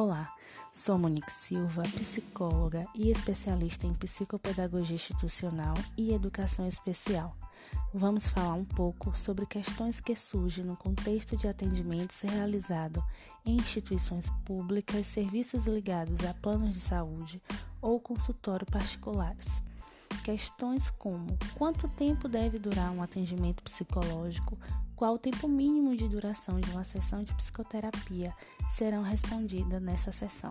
Olá, sou Monique Silva, psicóloga e especialista em psicopedagogia institucional e educação especial. Vamos falar um pouco sobre questões que surgem no contexto de atendimentos realizado em instituições públicas, serviços ligados a planos de saúde ou consultório particulares. Questões como quanto tempo deve durar um atendimento psicológico, qual o tempo mínimo de duração de uma sessão de psicoterapia serão respondidas nessa sessão.